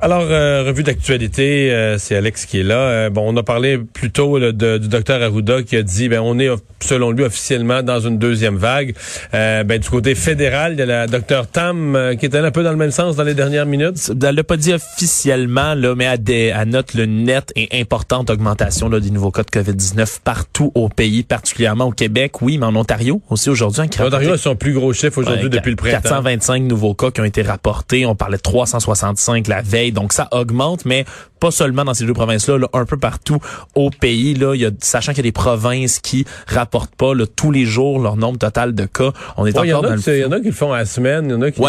Alors, euh, revue d'actualité, euh, c'est Alex qui est là. Euh, bon, on a parlé plus tôt là, de, du docteur Arruda qui a dit, ben, on est selon lui officiellement dans une deuxième vague. ben, du côté fédéral, il y a la docteur Tam qui était un peu dans le même sens dans les dernières minutes. Elle l'a pas dit officiellement, là, mais à, des, à note le net et importante augmentation là, des nouveaux cas de COVID-19 partout au pays, particulièrement au Québec, oui, mais en Ontario aussi aujourd'hui. En Ontario a son plus gros chiffre aujourd'hui depuis le printemps. 425 nouveaux cas qui ont été rapportés. On parlait de 365 la veille donc ça augmente, mais pas seulement dans ces deux provinces-là, un peu partout au pays. Là, il y a, sachant qu'il y a des provinces qui rapportent pas tous les jours leur nombre total de cas. On est encore dans Il y en a qui le font à la semaine, il y en a qui...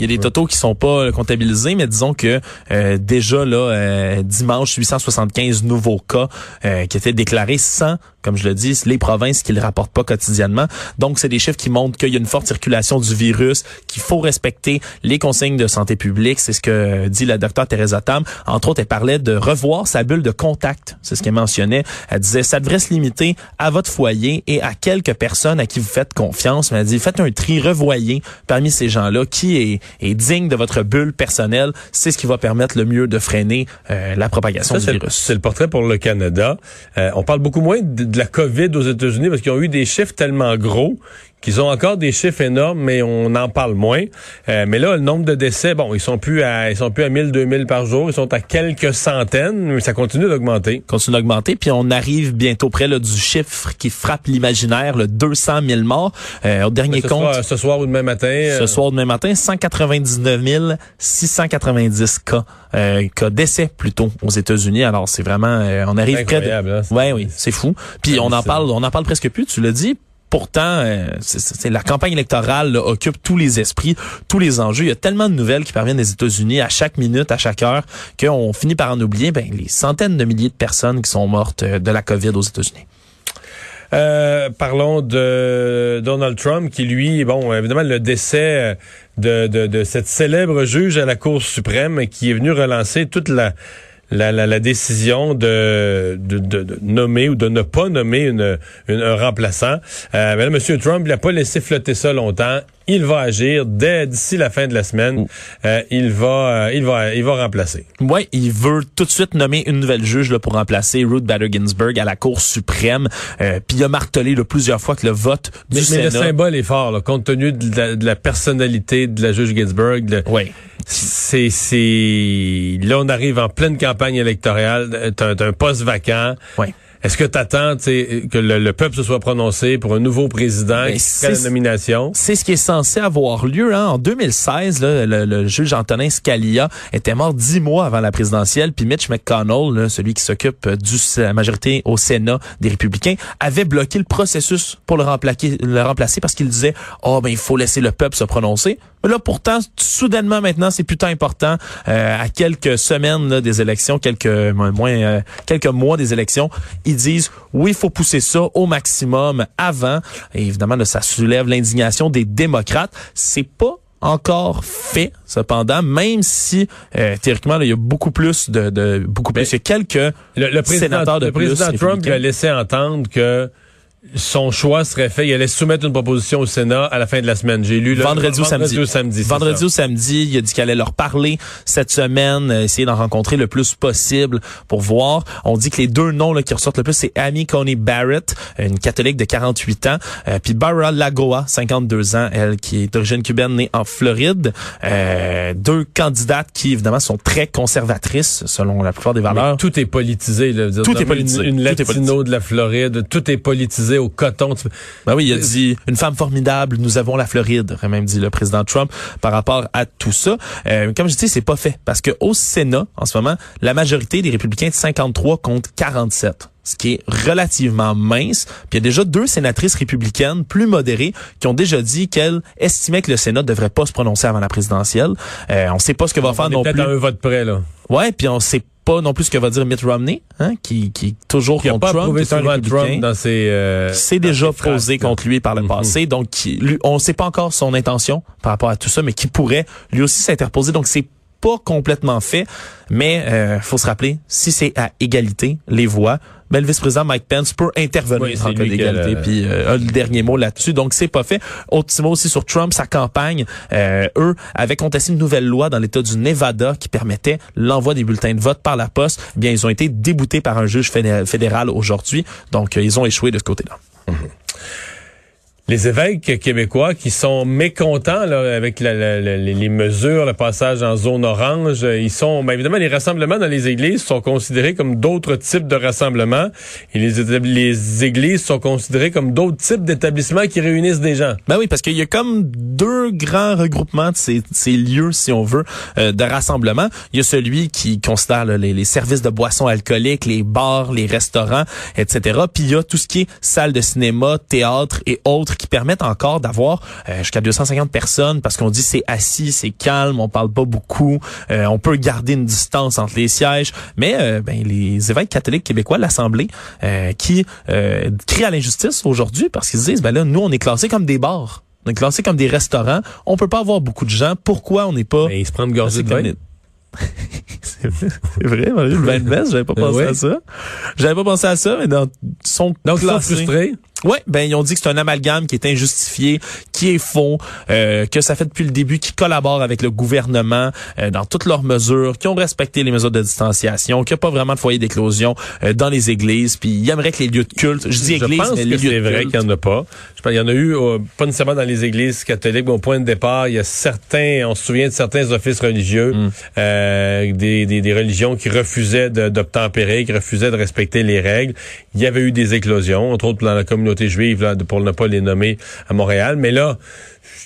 Il y a des totaux qui sont pas comptabilisés, mais disons que euh, déjà là euh, dimanche 875 nouveaux cas euh, qui étaient déclarés sans, comme je le dis, les provinces qui le rapportent pas quotidiennement. Donc c'est des chiffres qui montrent qu'il y a une forte circulation du virus, qu'il faut respecter les consignes de santé publique. C'est ce que dit la docteure Teresa Tam. Entre autres, elle parlait de revoir sa bulle de contact. C'est ce qu'elle mentionnait. Elle disait ça devrait se limiter à votre foyer et à quelques personnes à qui vous faites confiance. Mais elle dit faites un tri, revoyez parmi ces gens-là qui est est digne de votre bulle personnelle, c'est ce qui va permettre le mieux de freiner euh, la propagation du virus. C'est le portrait pour le Canada. Euh, on parle beaucoup moins de, de la COVID aux États-Unis parce qu'ils ont eu des chiffres tellement gros qu'ils ont encore des chiffres énormes, mais on en parle moins. Euh, mais là, le nombre de décès, bon, ils sont plus à, ils sont plus à 1000, 2000 par jour, ils sont à quelques centaines, mais ça continue d'augmenter. Continue d'augmenter, puis on arrive bientôt près là, du chiffre qui frappe l'imaginaire, le 200 000 morts. Euh, au dernier ce compte, soir, ce soir ou demain matin. Ce euh, soir ou demain matin, 199 690 cas. Euh, cas d'essais plutôt aux États-Unis. Alors c'est vraiment, euh, on arrive près de. Hein, ouais, oui, c'est fou. Puis on en parle, on en parle presque plus. Tu l'as dit pourtant, euh, c'est, la campagne électorale occupe tous les esprits, tous les enjeux. Il y a tellement de nouvelles qui parviennent des États-Unis à chaque minute, à chaque heure, qu'on finit par en oublier ben, les centaines de milliers de personnes qui sont mortes euh, de la COVID aux États-Unis. Euh, parlons de Donald Trump qui, lui, bon, évidemment, le décès de, de, de cette célèbre juge à la Cour suprême qui est venu relancer toute la la, la, la décision de, de, de, nommer ou de ne pas nommer une, un remplaçant. Euh, mais là, M. Trump, n'a pas laissé flotter ça longtemps. Il va agir dès d'ici la fin de la semaine. Euh, il va, euh, il va, il va remplacer. Ouais, il veut tout de suite nommer une nouvelle juge là, pour remplacer Ruth Bader Ginsburg à la Cour suprême. Euh, Puis il a martelé là, plusieurs fois que le vote du mais, Sénat... Mais le symbole est fort, là, compte tenu de la, de la personnalité de la juge Ginsburg. Oui c'est c'est là on arrive en pleine campagne électorale, t'as un poste vacant. Ouais. Est-ce que tu attends que le, peuple se soit prononcé pour un nouveau président qui fait la nomination? C'est ce qui est censé avoir lieu. Hein. En 2016, là, le, juge Antonin Scalia était mort dix mois avant la présidentielle, puis Mitch McConnell, celui qui s'occupe de la majorité au Sénat des républicains, avait bloqué le processus pour le remplacer, le remplacer parce qu'il disait « Oh, ben il faut laisser le peuple se prononcer ». Là, pourtant, soudainement, maintenant, c'est plutôt important. Euh, à quelques semaines des élections, quelques moins, euh, quelques mois des élections, ils disent oui, il faut pousser ça au maximum avant. Et évidemment, là, ça soulève l'indignation des démocrates. C'est pas encore fait, cependant, même si euh, théoriquement, il y a beaucoup plus de, de beaucoup plus, il y a quelques le, sénateurs de le président Trump a laissé entendre que son choix serait fait. Il allait soumettre une proposition au Sénat à la fin de la semaine. J'ai lu le vendredi, ou samedi. samedi vendredi ou samedi. Il a dit qu'il allait leur parler cette semaine, euh, essayer d'en rencontrer le plus possible pour voir. On dit que les deux noms là, qui ressortent le plus, c'est Amy Coney Barrett, une catholique de 48 ans, euh, puis Barbara Lagoa, 52 ans, elle qui est d'origine cubaine, née en Floride. Euh, deux candidates qui évidemment sont très conservatrices selon la plupart des valeurs. tout est politisé. Là, tout est politisé. Une, une latino de la Floride, tout est politisé au coton. Ben oui, il a dit une femme formidable, nous avons la Floride, aurait même dit le président Trump par rapport à tout ça. Euh, comme je dis, c'est pas fait parce que au Sénat en ce moment, la majorité des républicains de 53 contre 47 ce qui est relativement mince. Puis il y a déjà deux sénatrices républicaines plus modérées qui ont déjà dit qu'elles estimaient que le Sénat devrait pas se prononcer avant la présidentielle. Euh, on sait pas ce que va faire non plus. un vote près là. Ouais, puis on sait pas non plus ce que va dire Mitt Romney, hein, qui, qui est toujours qui contre pas Trump, Trump dans ses, euh, qui s'est déjà posé contre lui par le mm-hmm. passé. Donc, lui, on ne sait pas encore son intention par rapport à tout ça, mais qui pourrait lui aussi s'interposer. Donc, c'est pas complètement fait, mais euh, faut se rappeler, si c'est à égalité, les voix, ben, le vice-président Mike Pence peut intervenir Oui, en cas a d'égalité, puis euh, a le dernier mot là-dessus. Donc, c'est pas fait. Autre petit mot aussi sur Trump, sa campagne. Euh, eux avaient contesté une nouvelle loi dans l'État du Nevada qui permettait l'envoi des bulletins de vote par la poste. Eh bien, ils ont été déboutés par un juge fédé- fédéral aujourd'hui. Donc, euh, ils ont échoué de ce côté-là. Les évêques québécois qui sont mécontents là, avec les mesures, le passage en zone orange, ils sont, ben, évidemment, les rassemblements dans les églises sont considérés comme d'autres types de rassemblements et les, églises sont considérées comme d'autres types d'établissements qui réunissent des gens. Ben oui, parce qu'il y a comme deux grands regroupements de ces, lieux, si on veut, euh, de rassemblement. Il y a celui qui considère les, les services de boissons alcooliques, les bars, les restaurants, etc. Puis il y a tout ce qui est salle de cinéma, théâtre et autres qui permettent encore d'avoir euh, jusqu'à 250 personnes parce qu'on dit c'est assis, c'est calme, on parle pas beaucoup, euh, on peut garder une distance entre les sièges. Mais euh, ben, les évêques catholiques québécois, l'Assemblée, euh, qui euh, crient à l'injustice aujourd'hui parce qu'ils se disent, ben là, nous, on est classés comme des bars. On est classés comme des restaurants. On peut pas avoir beaucoup de gens. Pourquoi on n'est pas... Ben, ils se prennent gorgée de vin. c'est vrai, vrai, Mario, le vin de messe, j'avais pas Ben pensé oui. à ça. J'avais pas pensé à ça, mais dans son Donc, ils sont frustrés. Ouais, ben ils ont dit que c'est un amalgame qui est injustifié, qui est faux, euh, que ça fait depuis le début qu'ils collaborent avec le gouvernement euh, dans toutes leurs mesures, qui ont respecté les mesures de distanciation, qu'il n'y a pas vraiment de foyer d'éclosion euh, dans les églises, puis ils aimeraient que les lieux de culte, je dis Je église, pense mais que c'est vrai qu'il n'y en a pas. Je pense qu'il y en a eu, euh, pas nécessairement dans les églises catholiques, mais au point de départ, il y a certains, on se souvient de certains offices religieux, Mm. euh, des, des, des religions qui refusaient d'obtempérer, qui refusaient de respecter les règles. Il y avait eu des éclosions, entre autres dans la communauté là, pour ne pas les nommer à Montréal. Mais là,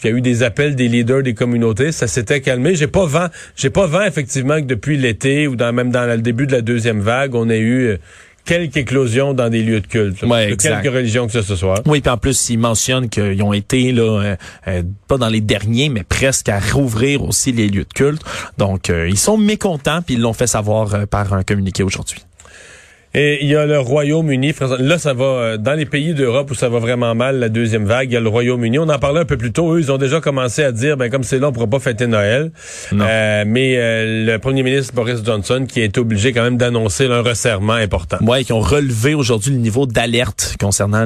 il y a eu des appels des leaders des communautés, ça s'était calmé. J'ai pas vent, j'ai pas vent effectivement que depuis l'été ou dans, même dans le début de la deuxième vague, on a eu euh, quelques éclosions dans des lieux de culte. Ouais, de exact. quelques religions que ce soit. Oui, puis en plus, ils mentionnent qu'ils ont été là, euh, euh, pas dans les derniers, mais presque à rouvrir aussi les lieux de culte. Donc, euh, ils sont mécontents, puis ils l'ont fait savoir euh, par un communiqué aujourd'hui. Et il y a le Royaume-Uni. Là, ça va euh, dans les pays d'Europe où ça va vraiment mal, la deuxième vague. Il y a le Royaume-Uni. On en parlait un peu plus tôt. Eux, ils ont déjà commencé à dire, ben comme c'est là, on pourra pas fêter Noël. Non. Euh, mais euh, le premier ministre Boris Johnson, qui a été obligé quand même d'annoncer un resserrement important. Ouais, qui ont relevé aujourd'hui le niveau d'alerte concernant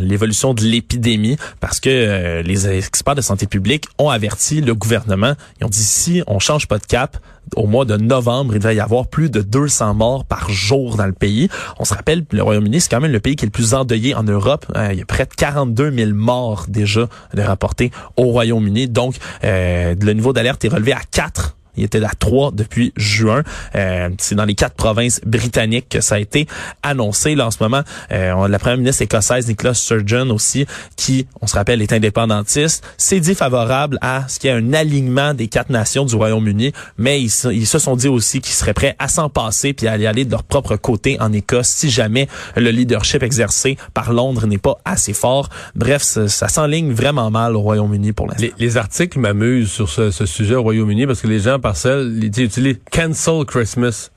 l'évolution de l'épidémie parce que euh, les experts de santé publique ont averti le gouvernement. Ils ont dit si on change pas de cap, au mois de novembre, il va y avoir plus de 200 morts par jour dans le pays. On se rappelle, le Royaume-Uni, c'est quand même le pays qui est le plus endeuillé en Europe. Euh, il y a près de 42 000 morts déjà de rapportés au Royaume-Uni. Donc, euh, le niveau d'alerte est relevé à 4 il était à 3 depuis juin. Euh, c'est dans les quatre provinces britanniques que ça a été annoncé. Là, en ce moment, euh, la première ministre écossaise, Nicola Sturgeon aussi, qui, on se rappelle, est indépendantiste, s'est dit favorable à ce qu'il y ait un alignement des quatre nations du Royaume-Uni, mais ils, se- sont dit aussi qu'ils seraient prêts à s'en passer puis à aller aller de leur propre côté en Écosse si jamais le leadership exercé par Londres n'est pas assez fort. Bref, ça, ça s'enligne vraiment mal au Royaume-Uni pour l'instant. Les, les articles m'amusent sur ce, ce sujet au Royaume-Uni parce que les gens parcellent, ils utilisent cancel Christmas.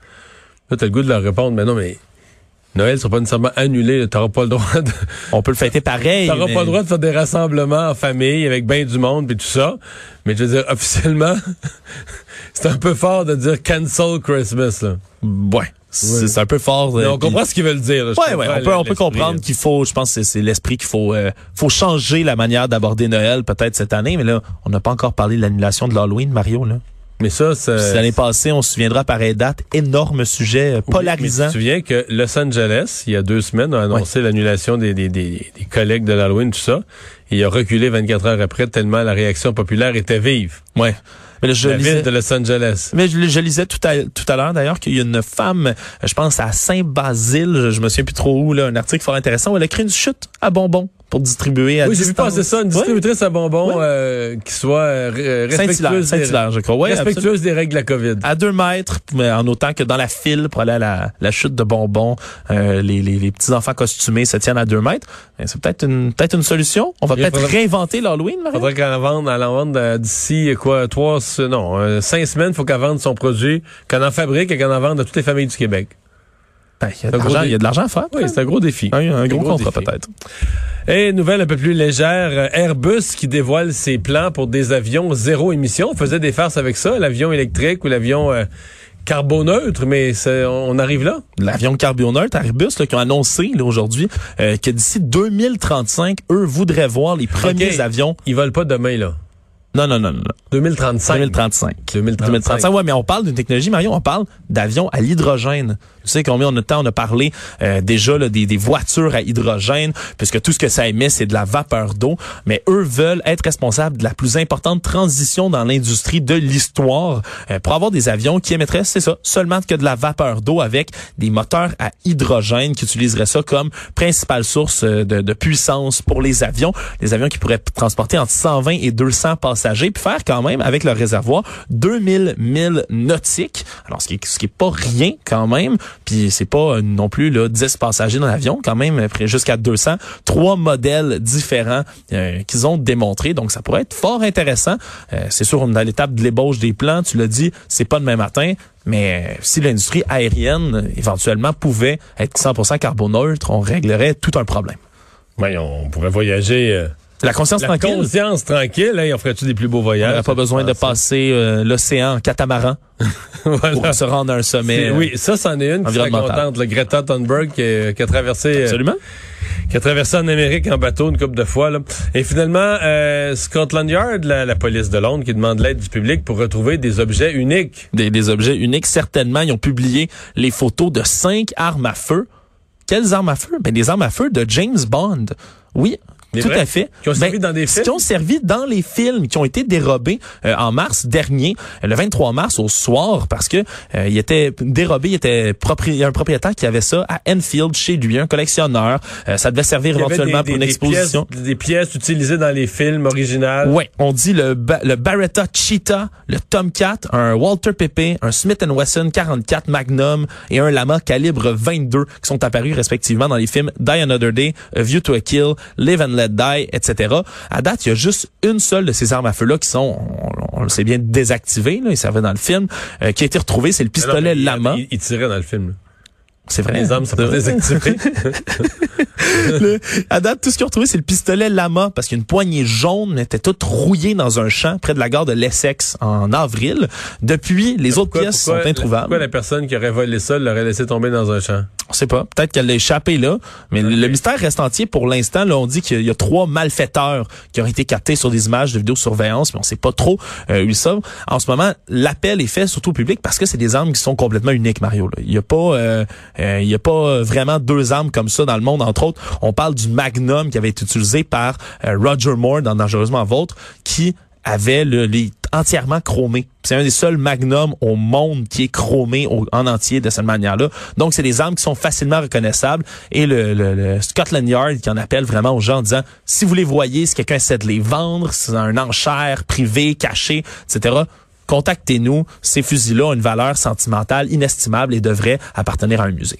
Là, t'as le goût de leur répondre, mais non, mais Noël sera pas nécessairement annulé. T'auras pas le droit de, On peut le fêter pareil. t'auras mais- pas le droit de faire des rassemblements en famille avec ben du monde puis tout ça. Mais je veux dire, officiellement, c'est un peu fort de dire cancel Christmas, là. Ouais. C'est un peu fort. Mais euh, on puis- comprend ce qu'ils veulent dire. là. Ouais, ouais, on peut, on peut comprendre qu'il faut, je pense que c'est- c'est l'esprit qu'il faut, euh, faut changer la manière d'aborder Noël peut-être cette année, mais là, on n'a pas encore parlé de l'annulation de l'Halloween, Mario, là. Mais ça, c'est... Puis L'année passée, on se souviendra pareil date, énorme sujet euh, Oui, polarisant. mais Tu te souviens que Los Angeles, il y a deux semaines, a annoncé l'annulation des, des, des, des collègues de l'Halloween, tout ça. Et il a reculé 24 heures après, tellement la réaction populaire était vive. Ouais. Mais là, je la lisais- ville de Los Angeles. Mais je, je lisais tout à, tout à l'heure d'ailleurs qu'il y a une femme, euh, je pense à Saint-Basile, je, je me souviens plus trop où, là, un article fort intéressant où elle a créé une chute à bonbons pour distribuer à Oui, j'ai vu passer ça, une distributrice à bonbons euh, qui soit euh, Saint-Hilaire, respectueuse, des, Saint-Hilaire, je crois. Ouais, respectueuse des règles de la COVID. à deux mètres, mais en autant que dans la file pour aller à la, la chute de bonbons, euh, les, les, les petits enfants costumés se tiennent à deux mètres. C'est peut-être une peut-être une solution. On va peut-être faudrait- réinventer l'Halloween. Marie? Faudrait qu'elle en vende, elle en vende euh, d'ici quoi, trois, non, euh, cinq semaines, faut qu'elle vende son produit, qu'elle en fabrique et qu'elle en vende à toutes les familles du Québec. Ben, il y a de l'argent- il y a de l'argent à faire. Oui, c'est un gros défi. Un, un gros, gros contrat peut-être. Et nouvelle un peu plus légère, euh, Airbus qui dévoile ses plans pour des avions zéro émission. On faisait des farces avec ça, l'avion électrique ou l'avion euh, carboneutre, mais on arrive là. L'avion carboneutre Airbus là, qui ont annoncé aujourd'hui euh, que d'ici 2035, eux voudraient voir les premiers avions. Ils volent pas demain, là. Non, non, non, non. non. 2035. 2035. 2035. 2035. Ouais, mais on parle d'une technologie, Marion, on parle d'avions à l'hydrogène. Tu sais combien de temps on a parlé euh, déjà là, des, des voitures à hydrogène, puisque tout ce que ça émet, c'est de la vapeur d'eau. Mais eux veulent être responsables de la plus importante transition dans l'industrie de l'histoire euh, pour avoir des avions qui émettraient, c'est ça, seulement que de la vapeur d'eau avec des moteurs à hydrogène qui utiliseraient ça comme principale source euh, de, de puissance pour les avions. Les avions qui pourraient transporter entre 120 et 200 passagers, puis faire quand même avec leur réservoir 2000 milles nautiques. Alors, ce qui ce qui est pas rien quand même. Puis c'est pas euh, non plus là 10 passagers dans l'avion, quand même jusqu'à 200. Trois modèles différents euh, qu'ils ont démontrés. Donc ça pourrait être fort intéressant. Euh, c'est sûr, on est à l'étape de l'ébauche des plans. Tu l'as dit, c'est pas demain matin. Mais si l'industrie aérienne éventuellement pouvait être 100% carboneutre, on réglerait tout un problème. Ouais, on pourrait voyager. La conscience la tranquille. conscience tranquille, hein, on ferait-tu des plus beaux On voyages? n'aurait pas besoin de passer euh, l'océan en catamaran Voilà. pour se rendre à un sommet. Euh, Oui, ça, c'en est une qui serait contente. Le Greta Thunberg qui, a- qui a traversé, euh, Absolument. qui a traversé en Amérique en bateau une couple de fois. Là. Et finalement, euh, Scotland Yard, la, la police de Londres, qui demande l'aide du public pour retrouver des objets uniques. des, des objets uniques. Certainement, ils ont publié les photos de cinq armes à feu. Quelles armes à feu? Ben, des armes à feu de James Bond. Oui. Tout à fait. Qui ont servi dans des films? Qui ont servi dans les films, qui ont été dérobés euh, en mars dernier, euh, le 23 mars au soir, parce que euh, il était dérobé, il était propri- un propriétaire qui avait ça à Enfield chez lui, un collectionneur. Euh, ça devait servir éventuellement des, pour une des exposition. pièces, des pièces utilisées dans les films originaux. Ouais, on dit le, Ba- le Barretta Cheetah, le Tomcat, un Walter Pepe, un Smith Wesson 44 Magnum et un Lama calibre 22 qui sont apparus respectivement dans les films Die Another Day, A View to a Kill, Live and Let Die, etc. À date, il y a juste une seule de ces armes à feu-là qui sont, on, on le sait bien, désactivées, là, ils servaient dans le film, euh, qui a été retrouvée, c'est le non, pistolet il- Lama. Il, il tirait dans le film. là. C'est vrai. Les armes sont désactivées. Le- à date, tout ce qu'ils ont retrouvé, c'est le pistolet Lama, parce qu'une poignée jaune était toute rouillée dans un champ près de la gare de l'Essex en avril. Depuis, les autres pièces pourquoi- sont introuvables. Pourquoi la personne qui aurait volé ça l'aurait laissé tomber dans un champ? On sait pas. Peut-être qu'elle l'a échappé là. Mais le mystère reste entier pour l'instant. Là, on dit qu'il y a trois malfaiteurs qui ont été captés sur des images de vidéosurveillance, mais on sait pas trop euh, où ils sont. En ce moment, l'appel est fait surtout au public parce que c'est des armes qui sont complètement uniques, Mario. là. Il y a pas, euh, euh, il y a pas vraiment deux armes comme ça dans le monde. Entre autres, on parle du Magnum qui avait été utilisé par euh, Roger Moore dans Dangereusement Vôtre, qui avait le, les entièrement chromé. C'est un des seuls magnums au monde qui est chromé en entier de cette manière-là. Donc, c'est des armes qui sont facilement reconnaissables. Et le, le- le Scotland Yard qui en appelle vraiment aux gens en disant, si vous les voyez, si quelqu'un essaie de les vendre, c'est un enchère privé, caché, etc., contactez-nous. Ces fusils-là ont une valeur sentimentale inestimable et devraient appartenir à un musée.